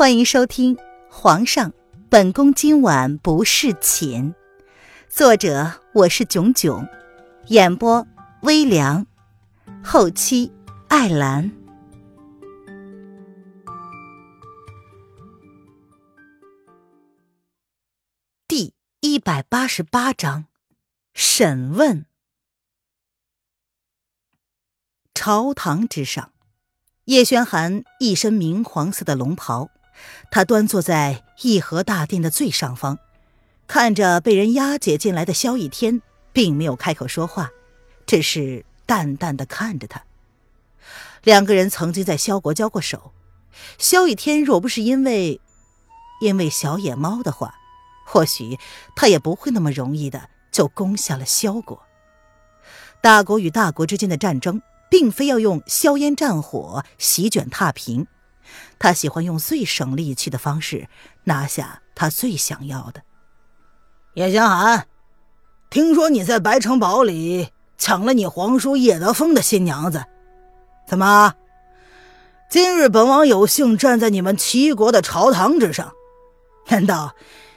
欢迎收听《皇上，本宫今晚不侍寝》，作者我是囧囧，演播微凉，后期艾兰。第一百八十八章，审问。朝堂之上，叶轩寒一身明黄色的龙袍。他端坐在颐和大殿的最上方，看着被人押解进来的萧逸天，并没有开口说话，只是淡淡的看着他。两个人曾经在萧国交过手，萧逸天若不是因为因为小野猫的话，或许他也不会那么容易的就攻下了萧国。大国与大国之间的战争，并非要用硝烟战火席卷踏平。他喜欢用最省力气的方式拿下他最想要的。叶轩寒，听说你在白城堡里抢了你皇叔叶德风的新娘子，怎么？今日本王有幸站在你们齐国的朝堂之上，难道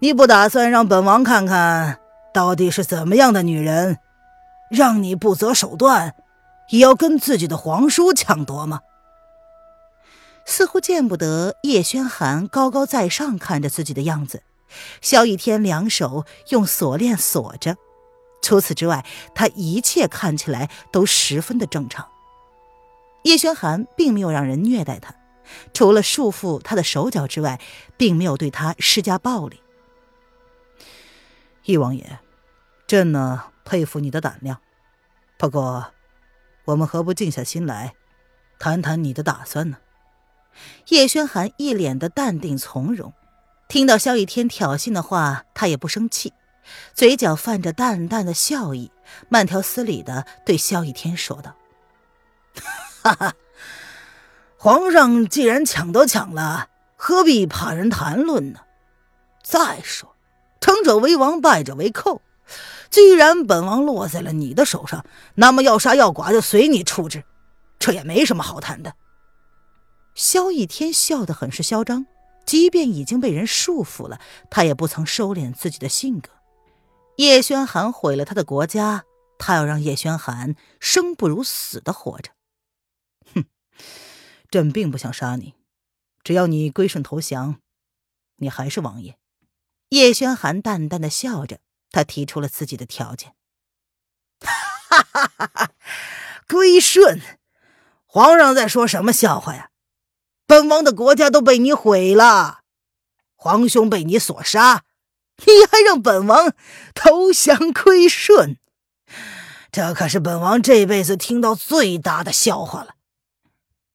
你不打算让本王看看到底是怎么样的女人，让你不择手段也要跟自己的皇叔抢夺吗？似乎见不得叶轩寒高高在上看着自己的样子，萧逸天两手用锁链锁着。除此之外，他一切看起来都十分的正常。叶轩寒并没有让人虐待他，除了束缚他的手脚之外，并没有对他施加暴力。易王爷，朕呢佩服你的胆量，不过，我们何不静下心来，谈谈你的打算呢？叶轩寒一脸的淡定从容，听到萧逸天挑衅的话，他也不生气，嘴角泛着淡淡的笑意，慢条斯理的对萧逸天说道：“哈哈，皇上既然抢都抢了，何必怕人谈论呢？再说，成者为王，败者为寇。既然本王落在了你的手上，那么要杀要剐就随你处置，这也没什么好谈的。”萧逸天笑得很是嚣张，即便已经被人束缚了，他也不曾收敛自己的性格。叶轩寒毁了他的国家，他要让叶轩寒生不如死的活着。哼，朕并不想杀你，只要你归顺投降，你还是王爷。叶轩寒淡淡的笑着，他提出了自己的条件。哈哈哈哈！归顺？皇上在说什么笑话呀？本王的国家都被你毁了，皇兄被你所杀，你还让本王投降归顺？这可是本王这辈子听到最大的笑话了。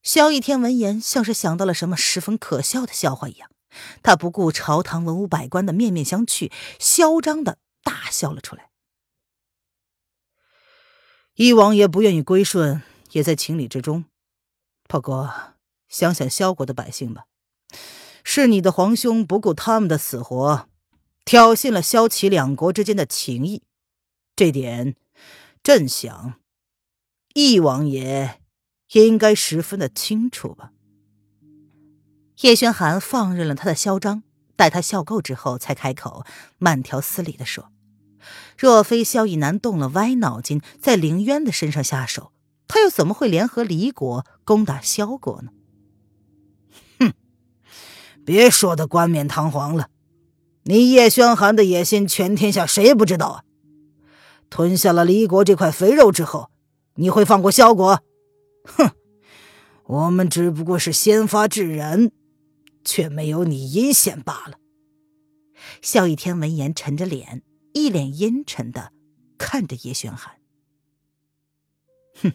萧逸天闻言，像是想到了什么十分可笑的笑话一样，他不顾朝堂文武百官的面面相觑，嚣张的大笑了出来。一王爷不愿意归顺，也在情理之中。不过。想想萧国的百姓吧，是你的皇兄不顾他们的死活，挑衅了萧齐两国之间的情谊，这点，朕想，义王爷应该十分的清楚吧。叶轩寒放任了他的嚣张，待他笑够之后，才开口，慢条斯理的说：“若非萧逸南动了歪脑筋，在凌渊的身上下手，他又怎么会联合离国攻打萧国呢？”别说的冠冕堂皇了，你叶轩寒的野心，全天下谁不知道啊？吞下了离国这块肥肉之后，你会放过萧国？哼，我们只不过是先发制人，却没有你阴险罢了。萧逸天闻言，沉着脸，一脸阴沉的看着叶轩寒。哼，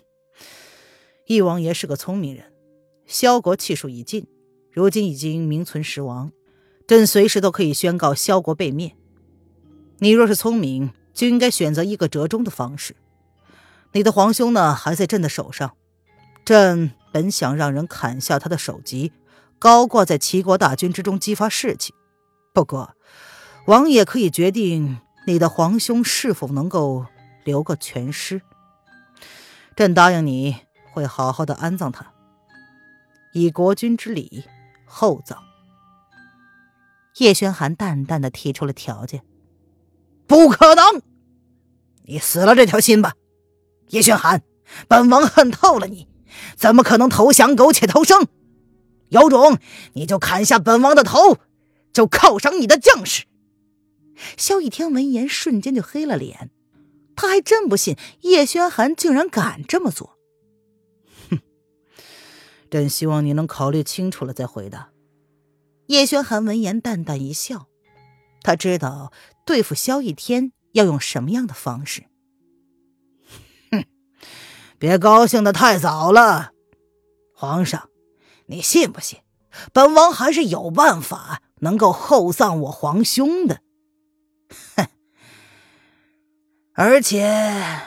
易王爷是个聪明人，萧国气数已尽。如今已经名存实亡，朕随时都可以宣告萧国被灭。你若是聪明，就应该选择一个折中的方式。你的皇兄呢，还在朕的手上。朕本想让人砍下他的首级，高挂在齐国大军之中，激发士气。不过，王爷可以决定你的皇兄是否能够留个全尸。朕答应你会好好的安葬他，以国君之礼。厚葬，叶轩寒淡淡的提出了条件：“不可能，你死了这条心吧，叶轩寒，本王恨透了你，怎么可能投降苟且偷生？有种你就砍下本王的头，就犒赏你的将士。”萧逸天闻言瞬间就黑了脸，他还真不信叶轩寒竟然敢这么做。朕希望你能考虑清楚了再回答。叶轩寒闻言淡淡一笑，他知道对付萧逸天要用什么样的方式。哼，别高兴的太早了，皇上，你信不信，本王还是有办法能够厚葬我皇兄的。哼，而且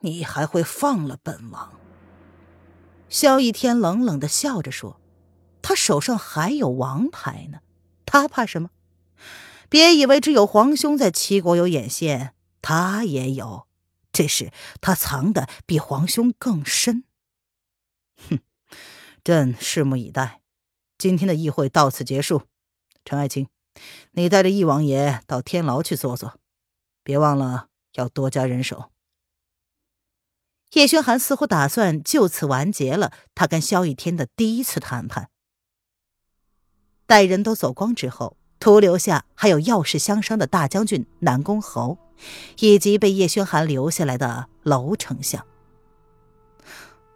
你还会放了本王？萧逸天冷冷的笑着说。他手上还有王牌呢，他怕什么？别以为只有皇兄在齐国有眼线，他也有，只是他藏的比皇兄更深。哼，朕拭目以待。今天的议会到此结束。陈爱卿，你带着易王爷到天牢去坐坐，别忘了要多加人手。叶轩寒似乎打算就此完结了他跟萧逸天的第一次谈判。待人都走光之后，徒留下还有要事相商的大将军南宫侯，以及被叶轩寒留下来的娄丞相。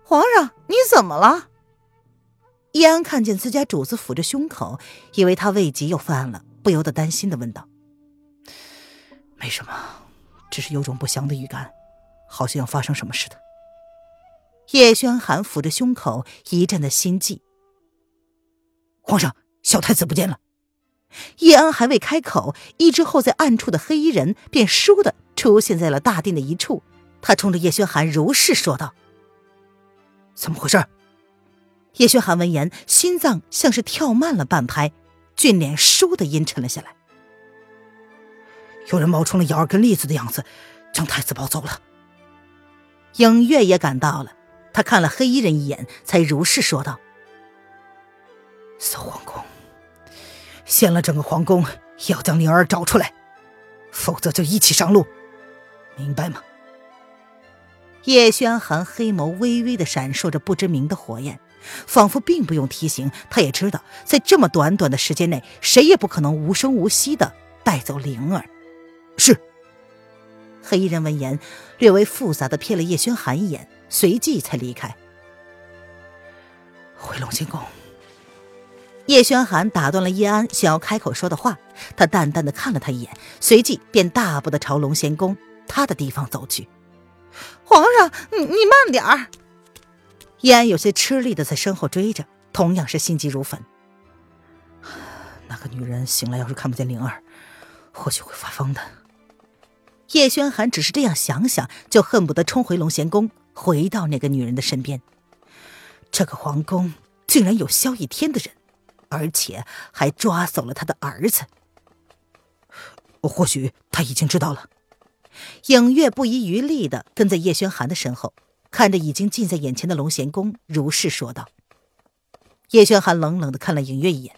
皇上，你怎么了？叶安看见自家主子抚着胸口，以为他胃疾又犯了，不由得担心的问道：“没什么，只是有种不祥的预感，好像要发生什么似的。”叶轩寒抚着胸口，一阵的心悸。皇上。小太子不见了，叶安还未开口，一只候在暗处的黑衣人便倏地出现在了大殿的一处。他冲着叶轩寒如是说道：“怎么回事？”叶轩寒闻言，心脏像是跳慢了半拍，俊脸倏地阴沉了下来。有人冒充了瑶儿跟栗子的样子，将太子抱走了。影月也赶到了，他看了黑衣人一眼，才如是说道：“扫皇宫。”掀了整个皇宫，要将灵儿找出来，否则就一起上路，明白吗？叶轩寒黑眸微微的闪烁着不知名的火焰，仿佛并不用提醒，他也知道，在这么短短的时间内，谁也不可能无声无息的带走灵儿。是。黑衣人闻言，略微复杂的瞥了叶轩寒一眼，随即才离开，回龙仙宫。叶轩寒打断了叶安想要开口说的话，他淡淡的看了他一眼，随即便大步的朝龙仙宫他的地方走去。皇上，你你慢点儿！叶安有些吃力的在身后追着，同样是心急如焚。那个女人醒来要是看不见灵儿，或许会发疯的。叶轩寒只是这样想想，就恨不得冲回龙贤宫，回到那个女人的身边。这个皇宫竟然有萧逸天的人！而且还抓走了他的儿子。或许他已经知道了。影月不遗余力的跟在叶轩寒的身后，看着已经近在眼前的龙贤宫，如是说道。叶轩寒冷冷的看了影月一眼，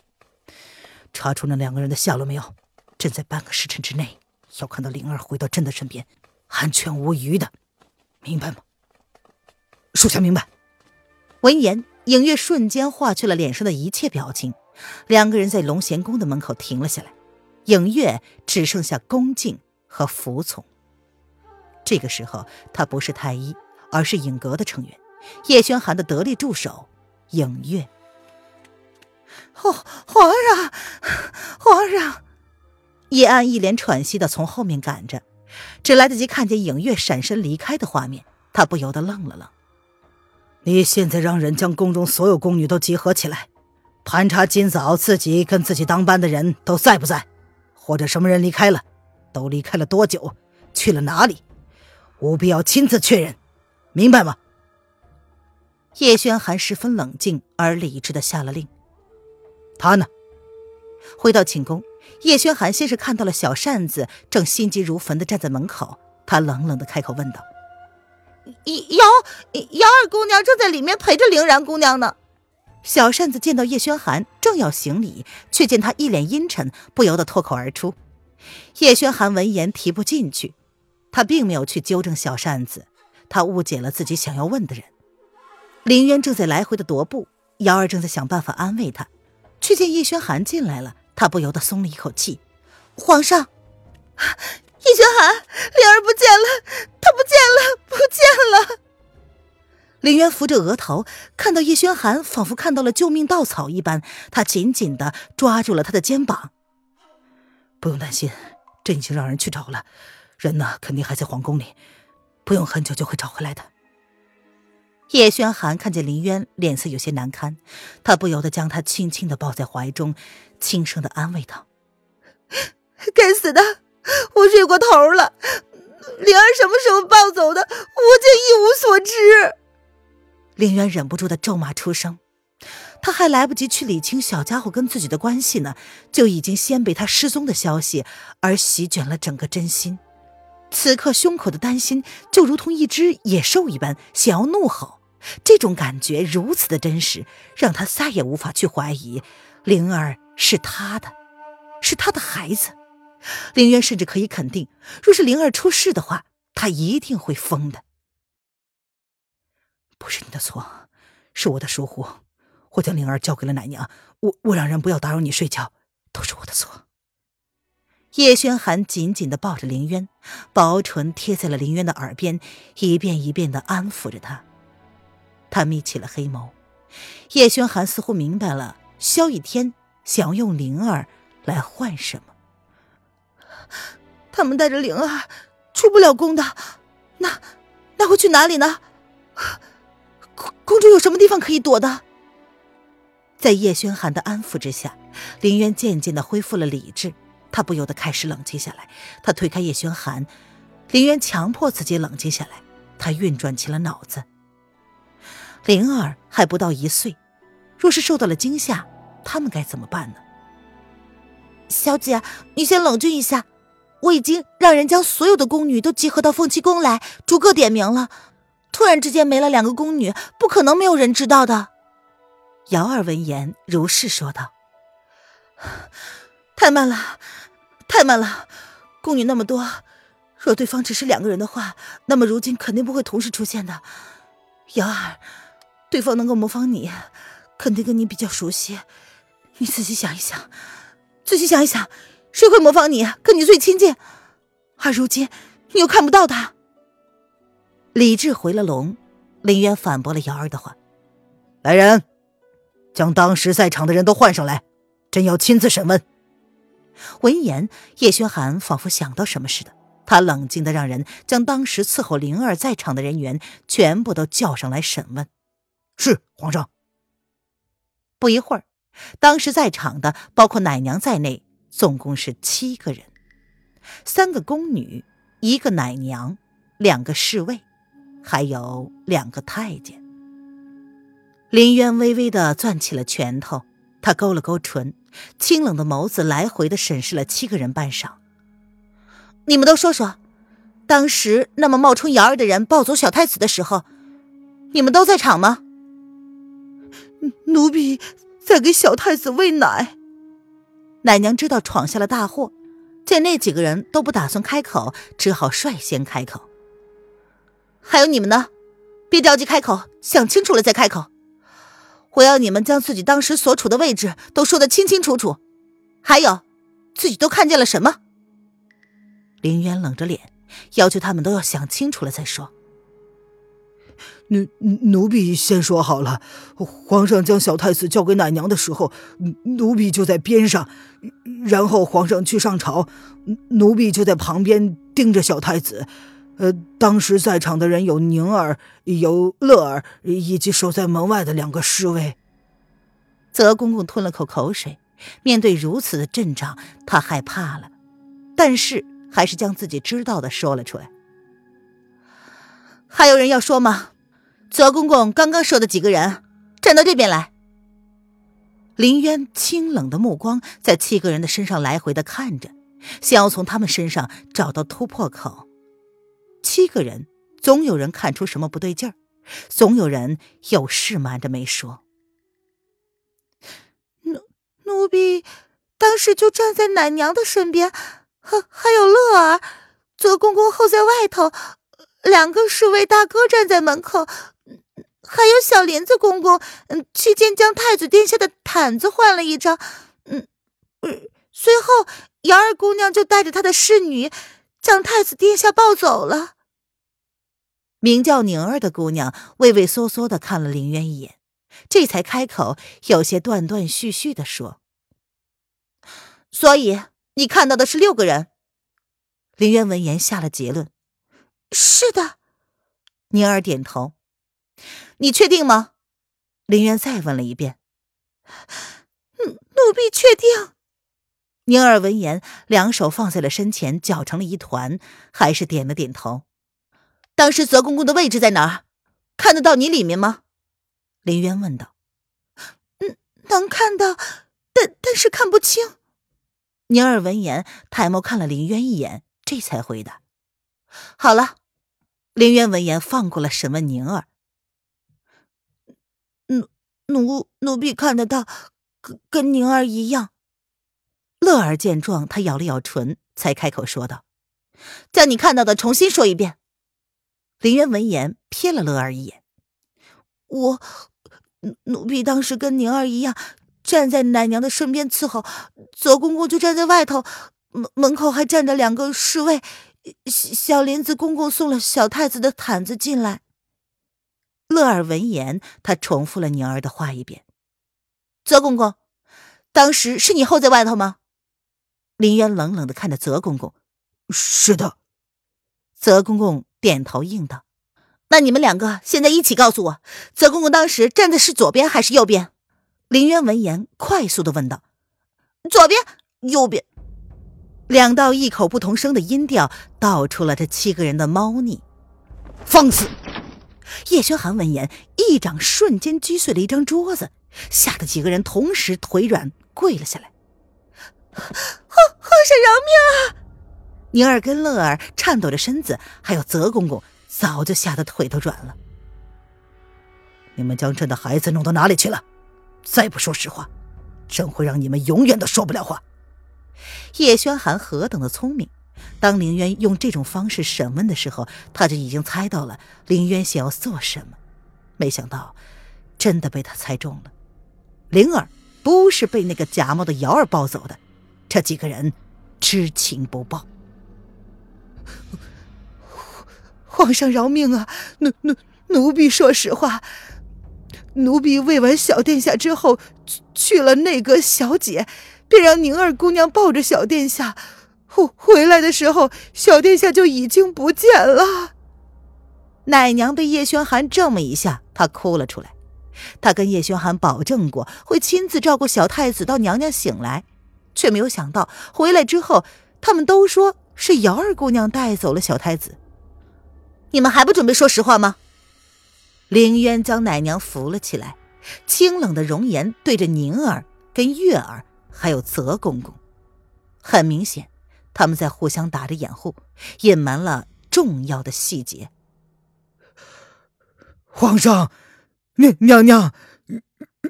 查出那两个人的下落没有？朕在半个时辰之内要看到灵儿回到朕的身边，安全无虞的，明白吗？属下明白。闻言，影月瞬间化去了脸上的一切表情。两个人在龙贤宫的门口停了下来，影月只剩下恭敬和服从。这个时候，他不是太医，而是影阁的成员，叶轩寒的得力助手影月。皇皇上，皇上！叶安一脸喘息的从后面赶着，只来得及看见影月闪身离开的画面，他不由得愣了愣。你现在让人将宫中所有宫女都集合起来。盘查今早自己跟自己当班的人都在不在，或者什么人离开了，都离开了多久，去了哪里，务必要亲自确认，明白吗？叶轩寒十分冷静而理智的下了令。他呢？回到寝宫，叶轩寒先是看到了小扇子正心急如焚的站在门口，他冷冷的开口问道：“姚姚二姑娘正在里面陪着凌然姑娘呢。”小扇子见到叶轩寒，正要行礼，却见他一脸阴沉，不由得脱口而出。叶轩寒闻言提不进去，他并没有去纠正小扇子，他误解了自己想要问的人。林渊正在来回的踱步，瑶儿正在想办法安慰他，却见叶轩寒进来了，他不由得松了一口气。皇上，叶轩寒，灵儿不见了，她不见了，不见了。林渊扶着额头，看到叶轩寒，仿佛看到了救命稻草一般，他紧紧的抓住了他的肩膀。不用担心，朕已经让人去找了，人呢肯定还在皇宫里，不用很久就会找回来的。叶轩寒看见林渊脸色有些难堪，他不由得将他轻轻的抱在怀中，轻声的安慰道：“该死的，我睡过头了，灵儿什么时候抱走的，我竟一无所知。”林渊忍不住的咒骂出声，他还来不及去理清小家伙跟自己的关系呢，就已经先被他失踪的消息而席卷了整个真心。此刻胸口的担心就如同一只野兽一般，想要怒吼。这种感觉如此的真实，让他再也无法去怀疑灵儿是他的，是他的孩子。林渊甚至可以肯定，若是灵儿出事的话，他一定会疯的。不是你的错，是我的疏忽。我将灵儿交给了奶娘，我我让人不要打扰你睡觉，都是我的错。叶轩寒紧紧的抱着林渊，薄唇贴在了林渊的耳边，一遍一遍的安抚着他。他眯起了黑眸，叶轩寒似乎明白了萧逸天想要用灵儿来换什么。他们带着灵儿出不了宫的，那那会去哪里呢？宫宫中有什么地方可以躲的？在叶轩寒的安抚之下，林渊渐渐的恢复了理智，他不由得开始冷静下来。他推开叶轩寒，林渊强迫自己冷静下来，他运转起了脑子。灵儿还不到一岁，若是受到了惊吓，他们该怎么办呢？小姐，你先冷静一下，我已经让人将所有的宫女都集合到凤栖宫来，逐个点名了。突然之间没了两个宫女，不可能没有人知道的。瑶儿闻言如是说道：“ 太慢了，太慢了！宫女那么多，若对方只是两个人的话，那么如今肯定不会同时出现的。瑶儿，对方能够模仿你，肯定跟你比较熟悉。你仔细想一想，仔细想一想，谁会模仿你，跟你最亲近？而如今你又看不到他。”李治回了龙，林渊反驳了瑶儿的话：“来人！”将当时在场的人都换上来，朕要亲自审问。闻言，叶轩寒仿佛想到什么似的，他冷静的让人将当时伺候灵儿在场的人员全部都叫上来审问。是皇上。不一会儿，当时在场的包括奶娘在内，总共是七个人：三个宫女，一个奶娘，两个侍卫，还有两个太监。林渊微微的攥起了拳头，他勾了勾唇，清冷的眸子来回的审视了七个人半晌。你们都说说，当时那么冒充瑶儿的人抱走小太子的时候，你们都在场吗？奴婢在给小太子喂奶。奶娘知道闯下了大祸，见那几个人都不打算开口，只好率先开口。还有你们呢，别着急开口，想清楚了再开口。我要你们将自己当时所处的位置都说得清清楚楚，还有，自己都看见了什么？林渊冷着脸，要求他们都要想清楚了再说。奴奴婢先说好了，皇上将小太子交给奶娘的时候，奴婢就在边上，然后皇上去上朝，奴婢就在旁边盯着小太子。呃，当时在场的人有宁儿、有乐儿，以及守在门外的两个侍卫。泽公公吞了口口水，面对如此的阵仗，他害怕了，但是还是将自己知道的说了出来。还有人要说吗？泽公公刚刚说的几个人站到这边来。林渊清冷的目光在七个人的身上来回的看着想要从他们身上找到突破口。七个人总有人看出什么不对劲儿总有人有事瞒着没说。奴奴婢当时就站在奶娘的身边还还有乐儿泽公公候在外头两个侍卫大哥站在门口，还有小林子公公，嗯，期间将太子殿下的毯子换了一张，嗯，随后姚二姑娘就带着她的侍女，将太子殿下抱走了。名叫宁儿的姑娘畏畏缩缩的看了林渊一眼，这才开口，有些断断续续的说：“所以你看到的是六个人。”林渊闻言下了结论：“是的。”宁儿点头。“你确定吗？”林渊再问了一遍。“奴婢确定。”宁儿闻言，两手放在了身前，搅成了一团，还是点了点头。当时泽公公的位置在哪儿？看得到你里面吗？林渊问道。嗯，能看到，但但是看不清。宁儿闻言，抬眸看了林渊一眼，这才回答：“好了。”林渊闻言，放过了审问宁儿。奴奴婢看得到，跟跟宁儿一样。乐儿见状，他咬了咬唇，才开口说道：“将你看到的重新说一遍。”林渊闻言瞥了乐儿一眼，我奴婢当时跟宁儿一样，站在奶娘的身边伺候，泽公公就站在外头，门门口还站着两个侍卫。小林子公公送了小太子的毯子进来。乐儿闻言，他重复了宁儿的话一遍：“泽公公，当时是你候在外头吗？”林渊冷冷的看着泽公公：“是的。”泽公公。点头应道：“那你们两个现在一起告诉我，泽公公当时站的是左边还是右边？”林渊闻言，快速的问道：“左边，右边。”两道异口不同声的音调道出了这七个人的猫腻。放肆！叶轩寒闻言，一掌瞬间击碎了一张桌子，吓得几个人同时腿软跪了下来。皇皇上饶命啊！宁儿跟乐儿颤抖着身子，还有泽公公早就吓得腿都软了。你们将朕的孩子弄到哪里去了？再不说实话，朕会让你们永远都说不了话。叶轩寒何等的聪明，当凌渊用这种方式审问的时候，他就已经猜到了凌渊想要做什么。没想到，真的被他猜中了。灵儿不是被那个假冒的瑶儿抱走的，这几个人知情不报。皇上饶命啊！奴奴奴婢说实话，奴婢喂完小殿下之后，去了内阁小姐，便让宁儿姑娘抱着小殿下。回回来的时候，小殿下就已经不见了。奶娘被叶轩寒这么一下，她哭了出来。她跟叶轩寒保证过，会亲自照顾小太子到娘娘醒来，却没有想到回来之后，他们都说是瑶儿姑娘带走了小太子。你们还不准备说实话吗？凌渊将奶娘扶了起来，清冷的容颜对着宁儿、跟月儿还有泽公公，很明显，他们在互相打着掩护，隐瞒了重要的细节。皇上，娘娘娘，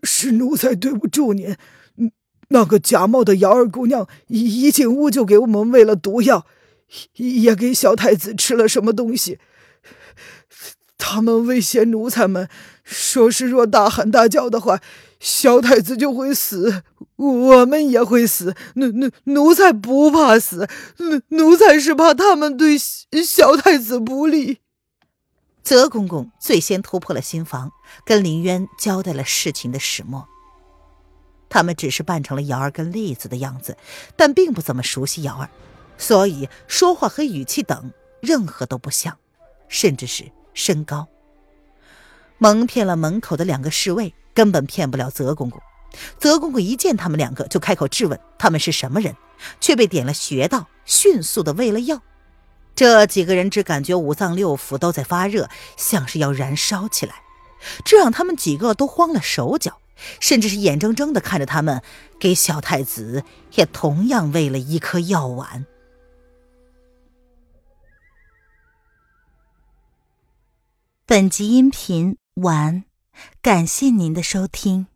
是奴才对不住您。那个假冒的瑶儿姑娘一进屋就给我们喂了毒药，也给小太子吃了什么东西。他们威胁奴才们，说是若大喊大叫的话，小太子就会死，我们也会死。奴奴奴才不怕死，奴奴才是怕他们对小太子不利。泽公公最先突破了心防，跟林渊交代了事情的始末。他们只是扮成了瑶儿跟栗子的样子，但并不怎么熟悉瑶儿，所以说话和语气等任何都不像，甚至是。身高，蒙骗了门口的两个侍卫，根本骗不了泽公公。泽公公一见他们两个，就开口质问他们是什么人，却被点了穴道，迅速的喂了药。这几个人只感觉五脏六腑都在发热，像是要燃烧起来，这让他们几个都慌了手脚，甚至是眼睁睁的看着他们给小太子也同样喂了一颗药丸。本集音频完，感谢您的收听。